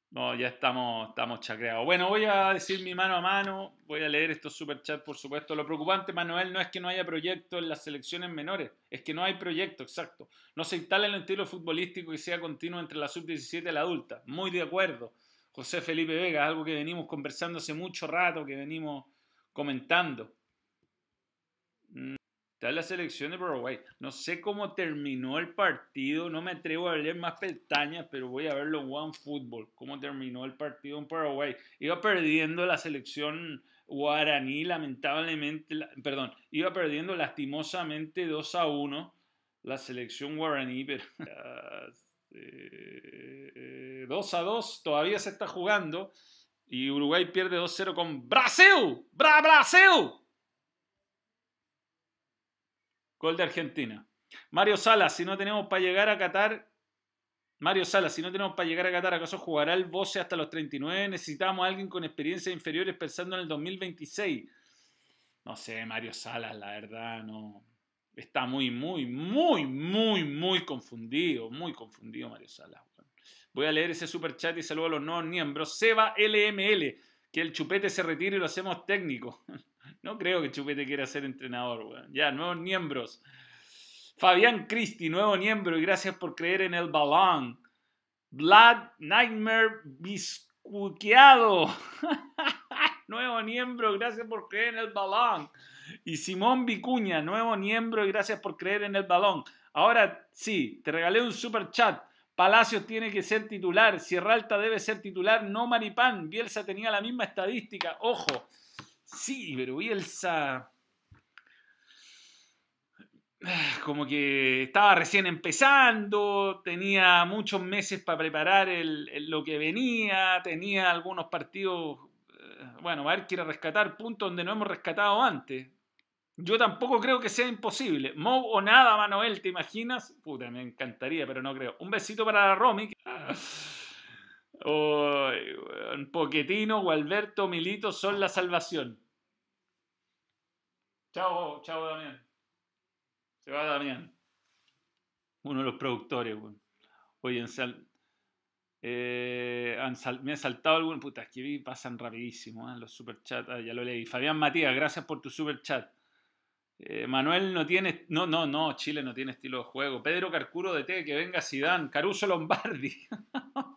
No, ya estamos, estamos chacreados. Bueno, voy a decir mi mano a mano, voy a leer estos superchats, por supuesto. Lo preocupante, Manuel, no es que no haya proyecto en las selecciones menores, es que no hay proyecto, exacto. No se instala el estilo futbolístico que sea continuo entre la sub-17 y la adulta. Muy de acuerdo. José Felipe Vega, algo que venimos conversando hace mucho rato, que venimos comentando. Está la selección de Paraguay. No sé cómo terminó el partido, no me atrevo a leer más pestañas, pero voy a verlo One Football. Cómo terminó el partido en Paraguay. Iba perdiendo la selección guaraní, lamentablemente, perdón, iba perdiendo lastimosamente 2 a 1 la selección guaraní, pero 2 a 2, todavía se está jugando. Y Uruguay pierde 2-0 con Brasil. ¡Bra Brasil! Gol de Argentina. Mario Salas, si no tenemos para llegar a Qatar. Mario Salas, si no tenemos para llegar a Qatar, ¿acaso jugará el Boce hasta los 39? Necesitamos a alguien con experiencias inferiores pensando en el 2026. No sé, Mario Salas, la verdad, no. Está muy, muy, muy, muy, muy confundido. Muy confundido Mario Salas. Voy a leer ese super chat y saludo a los nuevos miembros. Seba LML, que el chupete se retire y lo hacemos técnico. No creo que Chupete quiera ser entrenador, Ya, nuevos miembros. Fabián Cristi, nuevo miembro y gracias por creer en el balón. Vlad Nightmare Biscuqueado. nuevo miembro, gracias por creer en el balón. Y Simón Vicuña, nuevo miembro y gracias por creer en el balón. Ahora sí, te regalé un super chat. Palacios tiene que ser titular, Sierra Alta debe ser titular, no Maripán. Bielsa tenía la misma estadística, ojo. Sí, pero Bielsa como que estaba recién empezando, tenía muchos meses para preparar lo que venía, tenía algunos partidos, eh, bueno, a ver, quiere rescatar puntos donde no hemos rescatado antes. Yo tampoco creo que sea imposible. Mo o nada, Manuel, ¿te imaginas? Puta, me encantaría, pero no creo. Un besito para la Romy. Un Poquetino, Gualberto, Milito son la salvación. Chao, chao, Damián. Se va Damián. Uno de los productores, Oye, sal, eh, me ha saltado algún. Puta, es que vi, pasan rapidísimo, ¿eh? los superchats. Ah, ya lo leí. Fabián Matías, gracias por tu superchat. Eh, Manuel no tiene. No, no, no, Chile no tiene estilo de juego. Pedro Carcuro de T, que venga Sidán. Caruso Lombardi.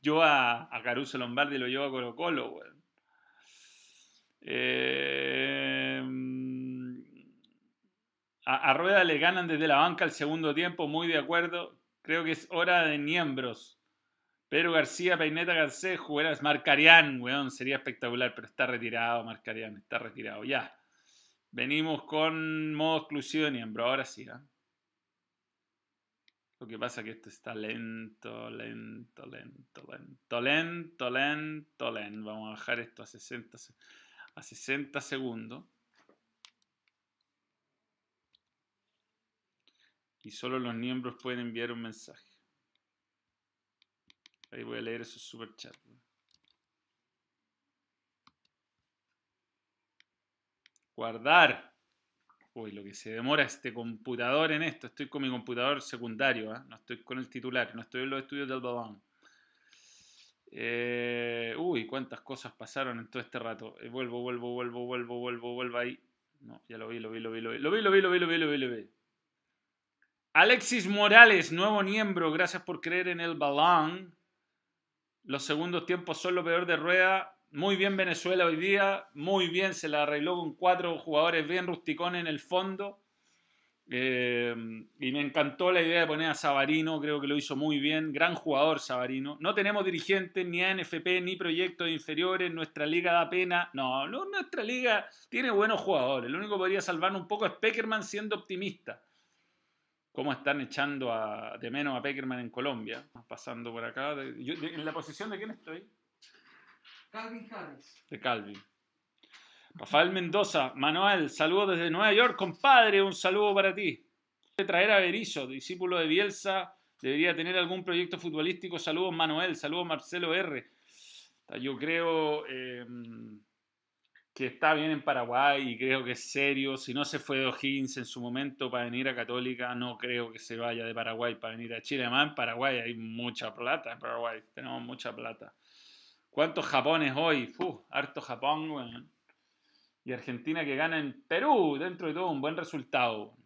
Yo a, Caruso Lombardi lo llevo a Colo Colo, weón. Eh, a, Rueda le ganan desde la banca el segundo tiempo, muy de acuerdo. Creo que es hora de miembros. Pedro García, Peineta Garcés, jugarás Marcarián, weón, sería espectacular, pero está retirado Marcarián, está retirado, ya. Venimos con modo exclusivo de miembro, ahora sí. ¿eh? Lo que pasa es que esto está lento, lento, lento, lento, lento, lento, lento. Vamos a bajar esto a 60, a 60 segundos. Y solo los miembros pueden enviar un mensaje. Ahí voy a leer esos superchats. Guardar. Uy, lo que se demora este computador en esto. Estoy con mi computador secundario, ¿eh? no estoy con el titular, no estoy en los estudios del balón. Eh, uy, cuántas cosas pasaron en todo este rato. Eh, vuelvo, vuelvo, vuelvo, vuelvo, vuelvo, vuelvo ahí. No, ya lo vi, lo vi, lo vi, lo vi, lo vi, lo vi, lo vi, lo vi, lo vi. Alexis Morales, nuevo miembro, gracias por creer en el balón. Los segundos tiempos son lo peor de rueda. Muy bien Venezuela hoy día, muy bien, se la arregló con cuatro jugadores bien rusticones en el fondo. Eh, y me encantó la idea de poner a Sabarino, creo que lo hizo muy bien, gran jugador Sabarino. No tenemos dirigentes, ni ANFP, ni proyectos inferiores, nuestra liga da pena. No, no, nuestra liga tiene buenos jugadores. Lo único que podría salvarnos un poco es Peckerman siendo optimista. ¿Cómo están echando a, de menos a Peckerman en Colombia? Pasando por acá. ¿En la posición de quién estoy? Calvin Harris. De Calvin. Rafael Mendoza, Manuel, saludos desde Nueva York, compadre, un saludo para ti. Traer a Berizzo, discípulo de Bielsa, debería tener algún proyecto futbolístico. Saludos Manuel, saludos Marcelo R. Yo creo em, que está bien en Paraguay y creo que es serio. Si no se fue de O'Higgins en su momento para venir a Católica, no creo que se vaya de Paraguay para venir a Chile. Además, en Paraguay hay mucha plata. En Paraguay tenemos mucha plata. ¿Cuántos Japones hoy? Uf, harto Japón, Y Argentina que gana en Perú, dentro de todo un buen resultado.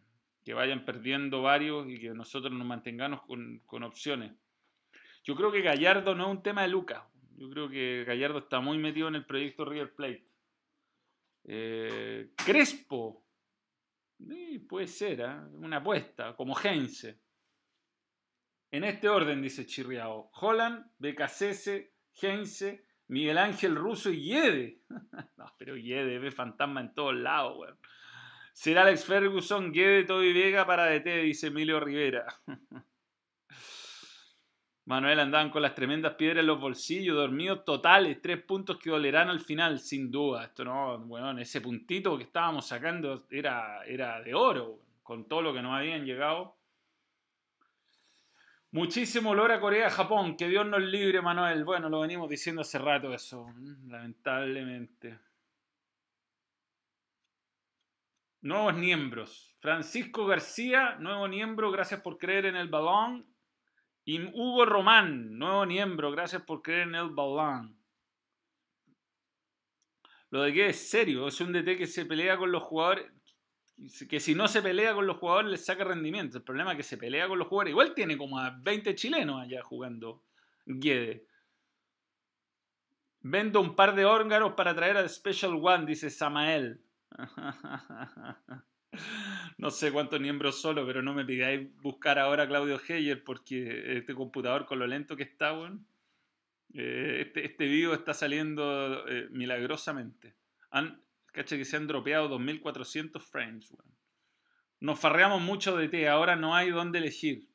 Que vayan perdiendo varios y que nosotros nos mantengamos con, opciones. Yo creo que Gallardo no es un tema de Lucas. Yo creo que Gallardo está muy metido en el proyecto River Plate. Eh, Crespo. puede ser, ¿eh? una apuesta, como Heinze. En este orden, dice Chirriao. Holland, BKCS, Heinze, Miguel Ángel Russo y Yede. no, pero Yede ve fantasma en todos lados, weón. Será Alex Ferguson, Guede, Toby Vega para DT, dice Emilio Rivera. Manuel andaban con las tremendas piedras en los bolsillos, dormidos totales, tres puntos que dolerán al final, sin duda. Esto no, bueno, ese puntito que estábamos sacando era, era de oro, con todo lo que nos habían llegado. Muchísimo olor a Corea, Japón, que Dios nos libre, Manuel. Bueno, lo venimos diciendo hace rato eso, lamentablemente. Nuevos miembros. Francisco García, nuevo miembro, gracias por creer en el balón. Y Hugo Román, nuevo miembro, gracias por creer en el balón. Lo de que es serio, es un DT que se pelea con los jugadores, que si no se pelea con los jugadores les saca rendimiento. El problema es que se pelea con los jugadores. Igual tiene como a 20 chilenos allá jugando Guede. Vendo un par de órganos para traer al Special One, dice Samael. No sé cuántos miembros solo, pero no me pidáis buscar ahora a Claudio Heyer porque este computador con lo lento que está, bueno, eh, este, este video está saliendo eh, milagrosamente. Caché que se han dropeado 2400 frames, Nos farreamos mucho de té, ahora no hay dónde elegir.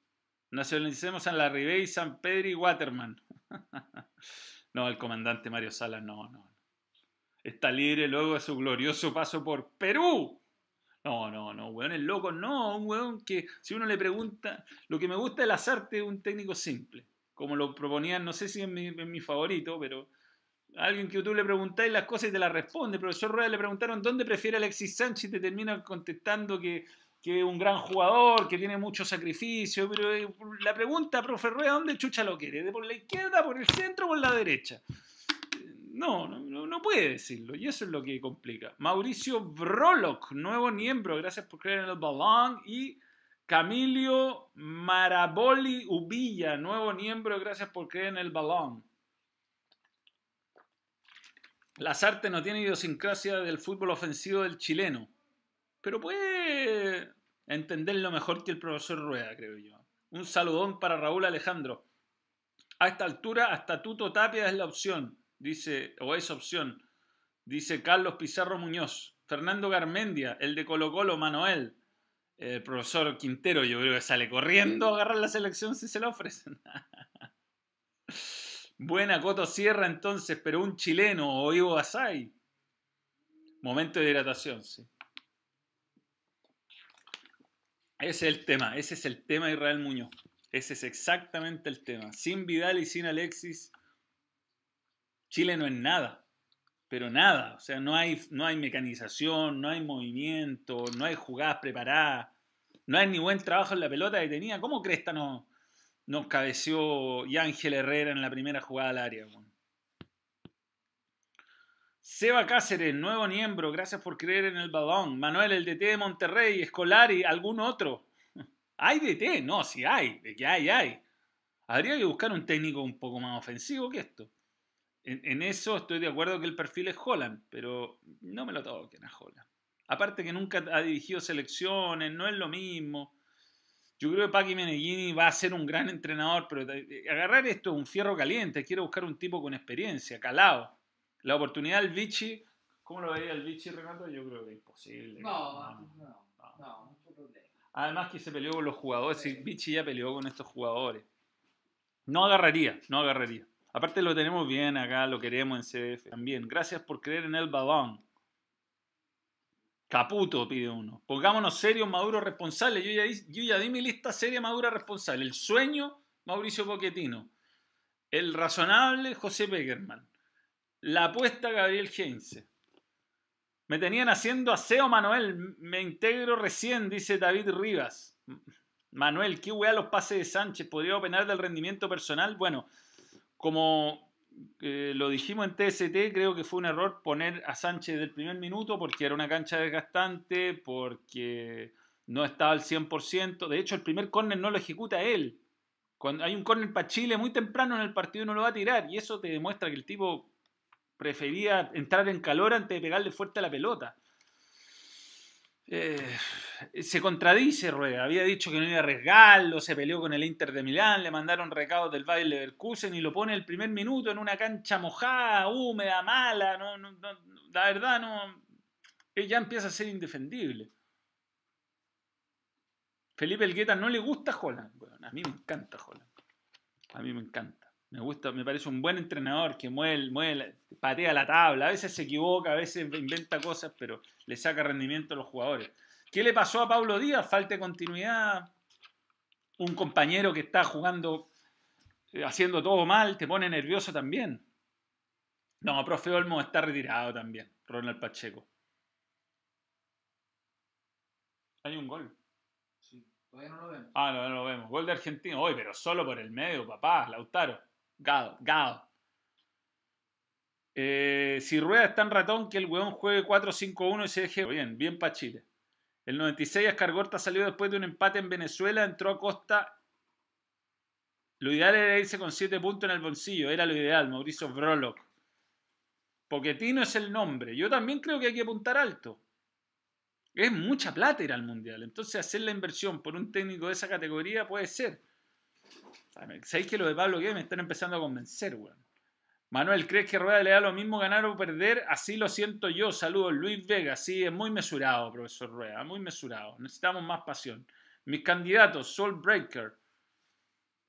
Nacionalicemos a la Ribey, San Pedro y Waterman. no, el comandante Mario Salas, no, no. Está libre luego de su glorioso paso por Perú. No, no, no, weón, el loco, no, un weón que si uno le pregunta, lo que me gusta de las artes es un técnico simple, como lo proponían, no sé si es mi, mi favorito, pero alguien que tú le preguntáis las cosas y te las responde. Profesor Rueda le preguntaron dónde prefiere Alexis Sánchez y te termina contestando que, que es un gran jugador, que tiene mucho sacrificio, pero eh, la pregunta, profe Rueda, ¿dónde chucha lo quiere? ¿De por la izquierda, por el centro o por la derecha? No, no, no puede decirlo. Y eso es lo que complica. Mauricio Brolock, nuevo miembro, gracias por creer en el balón. Y Camilio Maraboli Ubilla, nuevo miembro, gracias por creer en el balón. Las artes no tiene idiosincrasia del fútbol ofensivo del chileno, pero puede entenderlo mejor que el profesor Rueda, creo yo. Un saludón para Raúl Alejandro. A esta altura, hasta Tuto Tapia es la opción dice, o es opción, dice Carlos Pizarro Muñoz, Fernando Garmendia, el de Colo Colo, Manuel, el profesor Quintero, yo creo que sale corriendo a agarrar la selección si se la ofrecen. Buena Coto Sierra entonces, pero un chileno o Ivo Asai. Momento de hidratación, sí. Ese es el tema, ese es el tema de Israel Muñoz. Ese es exactamente el tema. Sin Vidal y sin Alexis, Chile no es nada. Pero nada. O sea, no hay, no hay mecanización, no hay movimiento, no hay jugadas preparadas, no hay ni buen trabajo en la pelota que tenía. ¿Cómo Cresta no, nos cabeció y Ángel Herrera en la primera jugada al área? Seba Cáceres, nuevo miembro, gracias por creer en el balón. Manuel, el DT de Monterrey, Escolari, algún otro. ¿Hay DT? No, sí hay, de que hay, hay. Habría que buscar un técnico un poco más ofensivo que esto. En, eso estoy de acuerdo que el perfil es Holland, pero no me lo toquen a Holland. Aparte que nunca ha dirigido selecciones, no es lo mismo. Yo creo que Paqui Meneghini va a ser un gran entrenador, pero agarrar esto es un fierro caliente. Quiero buscar un tipo con experiencia, calado. La oportunidad del Vichy, ¿cómo lo veía el Vichy, Renato? Yo creo que es imposible. No, no, no, mucho problema. Además que se peleó con los jugadores, sí. Vichy ya peleó con estos jugadores. No agarraría, no agarraría. Aparte lo tenemos bien acá, lo queremos en CDF también. Gracias por creer en el balón. Caputo, pide uno. Pongámonos serios, Maduro responsable. Yo ya, yo di mi lista seria, Maduro responsable. El sueño, Mauricio Poquetino. El razonable, José Peckerman. La apuesta Gabriel Heinze. Me tenían haciendo aseo, Manuel. Me integro recién, dice David Rivas. Manuel, qué weá los pases de Sánchez. ¿Podría opinar del rendimiento personal? Bueno, como eh, lo dijimos en TST, creo que fue un error poner a Sánchez del primer minuto porque era una cancha desgastante, porque no estaba al 100%. De hecho, el primer córner no lo ejecuta él. Cuando hay un córner para Chile muy temprano en el partido no lo va a tirar. Y eso te demuestra que el tipo prefería entrar en calor antes de pegarle fuerte a la pelota. Eh, se contradice Rueda. Había dicho que no iba a arriesgarlo, se peleó con el Inter de Milán, le mandaron recados del Bayer Leverkusen y lo pone el primer minuto en una cancha mojada, húmeda, mala. No, la verdad, no. Ya empieza a ser indefendible. Felipe Elgueta no le gusta Holland. a mí me encanta Holland. A mí me encanta. Me gusta, me parece un buen entrenador que mueve, mueve, patea la tabla. A veces se equivoca, a veces inventa cosas, pero le saca rendimiento a los jugadores. ¿Qué le pasó a Pablo Díaz? Falta de continuidad. Un compañero que está jugando, eh, haciendo todo mal, te pone nervioso también. No, profe Olmo está retirado también, Ronald Pacheco. Hay un gol. Sí, todavía no lo vemos. Ah, no, no lo vemos. Gol de Argentina. Hoy, pero solo por el medio, papá, Lautaro. Gado, Gado. Eh, si Rueda es tan ratón que el weón juegue 4-5-1 y se deje bien, bien para Chile. El 96 Escargorta salió después de un empate en Venezuela, entró a Costa. Lo ideal era irse con 7 puntos en el bolsillo, era lo ideal, Mauricio Brolock. Poquetino es el nombre. Yo también creo que hay que apuntar alto. Es mucha plata ir al mundial. Entonces, hacer la inversión por un técnico de esa categoría puede ser. ¿Sabéis que lo de Pablo que me están empezando a convencer, weón? Manuel, ¿crees que Rueda le da lo mismo ganar o perder? Así lo siento yo. Saludos, Luis Vega. Sí, es muy mesurado, profesor Rueda, muy mesurado. Necesitamos más pasión. Mis candidatos, Soul Breaker.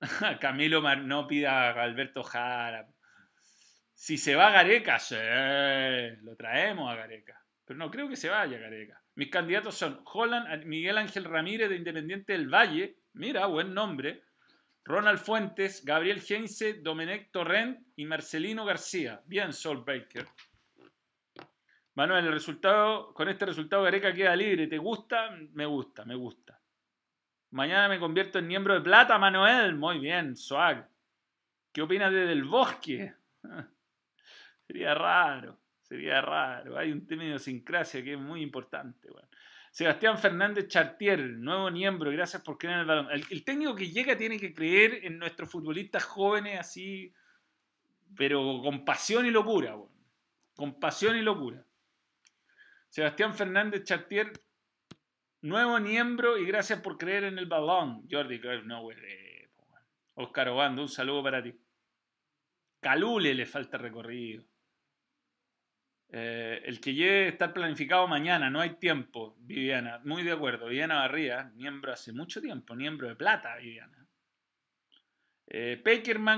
Camilo no pida a Alberto Jara. Si se va a Gareca, sí, lo traemos a Gareca. Pero no creo que se vaya a Gareca. Mis candidatos son Holland, Miguel Ángel Ramírez de Independiente del Valle. Mira, buen nombre. Ronald Fuentes, Gabriel Heinze, Domenech Torrent y Marcelino García. Bien, Sol Baker. Manuel, el resultado, con este resultado Gareca queda libre. ¿Te gusta? Me gusta, me gusta. Mañana me convierto en miembro de plata, Manuel. Muy bien, swag. ¿Qué opinas de Del Bosque? sería raro, sería raro. Hay un tema de idiosincrasia que es muy importante. Bueno. Sebastián Fernández Chartier, nuevo miembro, gracias por creer en el balón. El, técnico que llega tiene que creer en nuestros futbolistas jóvenes así, pero con pasión y locura, con pasión y locura. Sebastián Fernández Chartier, nuevo miembro y gracias por creer en el balón. Jordi no, güey. Oscar Obando, un saludo para ti. Calule le falta recorrido. Eh, el que llegue a estar planificado mañana, no hay tiempo, Viviana. Muy de acuerdo. Viviana Barría, miembro hace mucho tiempo, miembro de plata, Viviana. Eh,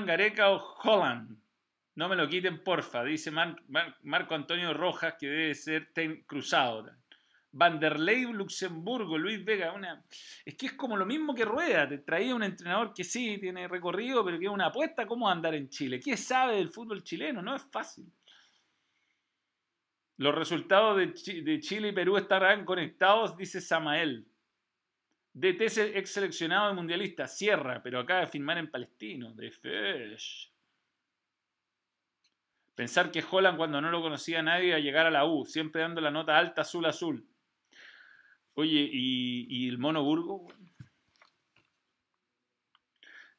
Gareca o Holland. No me lo quiten, porfa, dice Marco Antonio Rojas, que debe ser cruzado. Vanderlei Luxemburgo, Luis Vega, una... es que es como lo mismo que Rueda, te traía un entrenador que sí tiene recorrido, pero que es una apuesta, ¿cómo andar en Chile? ¿Qué sabe del fútbol chileno? No es fácil. Los resultados de, Chile y Perú estarán conectados, dice Samael. DT ex seleccionado de mundialista, Sierra, pero acaba de firmar en Palestino, de Fesh. Pensar que Holland cuando no lo conocía nadie iba a llegar a la U, siempre dando la nota alta azul azul. Oye, ¿y, el mono Burgo?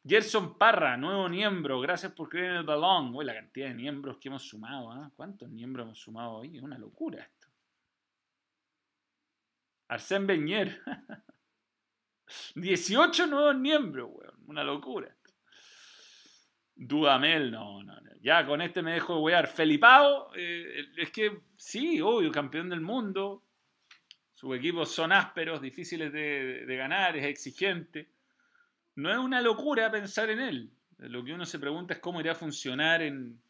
Gerson Parra, nuevo miembro, gracias por creer en el balón. Uy, la cantidad de miembros que hemos sumado, ¿ah? ¿Cuántos miembros hemos sumado hoy? Es una locura esto. Arsène Beñer. 18 nuevos miembros, weón. Una locura. Dudamel, no, no, no. Ya con este me dejo de wear. Felipao, eh, es que sí, obvio, campeón del mundo. Sus equipos son ásperos, difíciles de, ganar, es exigente. No es una locura pensar en él. Lo que uno se pregunta es cómo irá a funcionar en,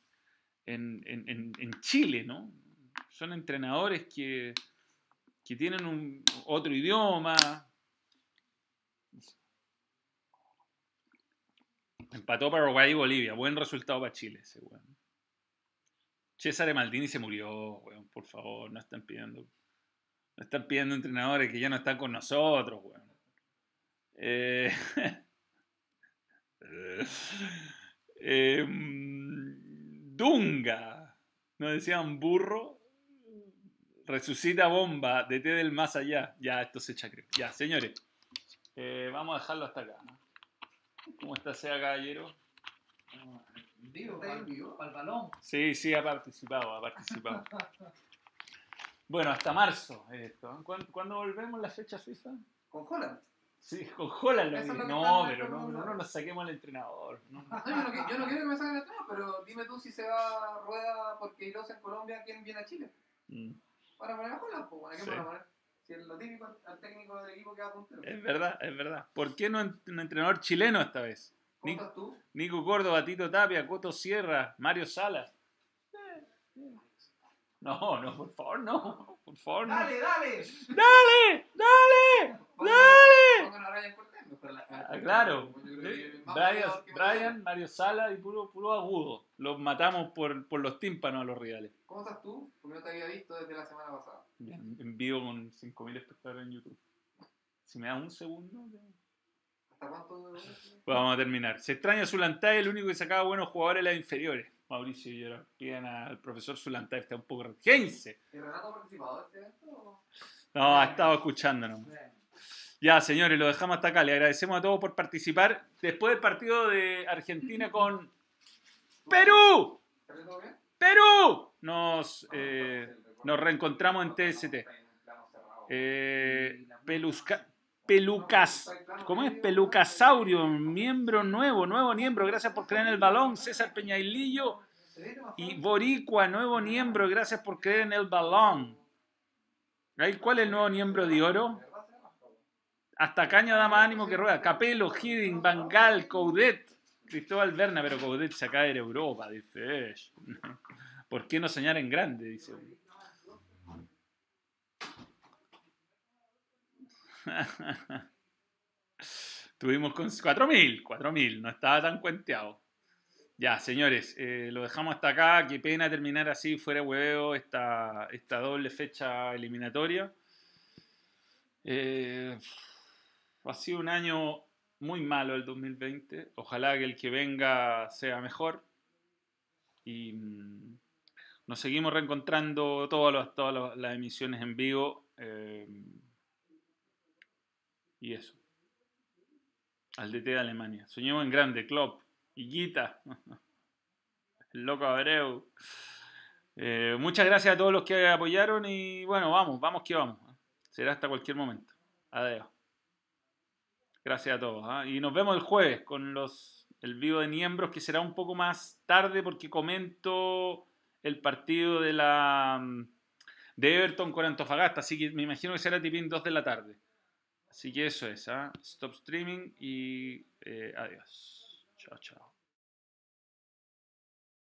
en, Chile, ¿no? Son entrenadores que, que tienen un, otro idioma. Empató para Uruguay y Bolivia. Buen resultado para Chile, ese weón. César Maldini se murió, weón, por favor, no están pidiendo nos están pidiendo entrenadores que ya no están con nosotros, weón. Eh, em, Dunga. Nos decían burro. Resucita bomba. de té del más allá. Ya, esto se echa creo. Ya, señores. Eh, vamos a dejarlo hasta acá. ¿Cómo está sea caballero? Vivo, vivo, al balón. Sí, sí, ha participado, ha participado. Bueno, hasta marzo esto. ¿Cuándo, volvemos la fecha FIFA? Con Holland. Sí, con Holland. no, pero no, no, no, nos saquemos al entrenador. Ah, yo, no, yo, no, quiero que me saquen el entrenador, pero dime tú si se va a rueda porque Iros en Colombia, ¿quién viene a Chile? Mm. Para poner a Holland, pues, ¿a quién sí. poner? Si es lo típico al técnico del equipo que va a puntero. Es verdad, es verdad. ¿Por qué no un entrenador chileno esta vez? ¿Cómo estás tú? Nico Córdoba, Tito Tapia, Coto Sierra, Mario Salas. No, no, por favor, no. Por favor, no. Dale, dale. Dale, dale, dale. Ah, claro. Brian, Brian, Mario Sala y puro, puro agudo. Los matamos por, por los tímpanos a los rivales. ¿Cómo estás tú? Porque no te había visto desde la semana pasada. Bien, en vivo con 5.000 espectadores en YouTube. Si me da un segundo. ¿Hasta cuánto? Pues vamos a terminar. Se extraña su Zulantay, el único que sacaba buenos jugadores en las inferiores. Mauricio y yo piden al profesor Zulantay, está un poco reticense. ¿Y Renato ha participado de este evento? No, ha estado escuchándonos. Ya, señores, lo dejamos hasta acá. Le agradecemos a todos por participar. Después del partido de Argentina con Perú. Perú. Nos, eh, nos reencontramos en TST. Eh, Pelusca, Pelucas, ¿cómo es? Pelucasaurio, miembro nuevo, nuevo miembro, gracias por creer en el balón, César Peñailillo y Boricua, nuevo miembro, gracias por creer en el balón. ¿Cuál es el nuevo miembro de oro? Hasta Caña da más ánimo que rueda. Capelo, Hidding, Bangal, Coudet, Cristóbal Berna, pero Coudet se acaba de Europa, dice. ¿Por qué no soñar en grande? Dice. Tuvimos con 4.000, 4.000, no estaba tan cuenteado. Ya, señores, eh, lo dejamos hasta acá. Qué pena terminar así, fuera huevo, esta, esta doble fecha eliminatoria. Eh, ha sido un año muy malo el 2020. Ojalá que el que venga sea mejor. Y mm, nos seguimos reencontrando todas, todas las emisiones en vivo. Eh, y eso. Al DT de Alemania. Soñemos en grande, Klopp, Higuita, el loco Abreu. Eh, muchas gracias a todos los que apoyaron y bueno, vamos, vamos que vamos. Será hasta cualquier momento. Adiós. Gracias a todos. ¿ah? Y nos vemos el jueves con los, el vivo de miembros que será un poco más tarde porque comento el partido de la de Everton con Antofagasta. Así que me imagino que será tipín 2 de la tarde. Así que eso es, ¿ah? Stop streaming y eh, adiós. Chao, chao.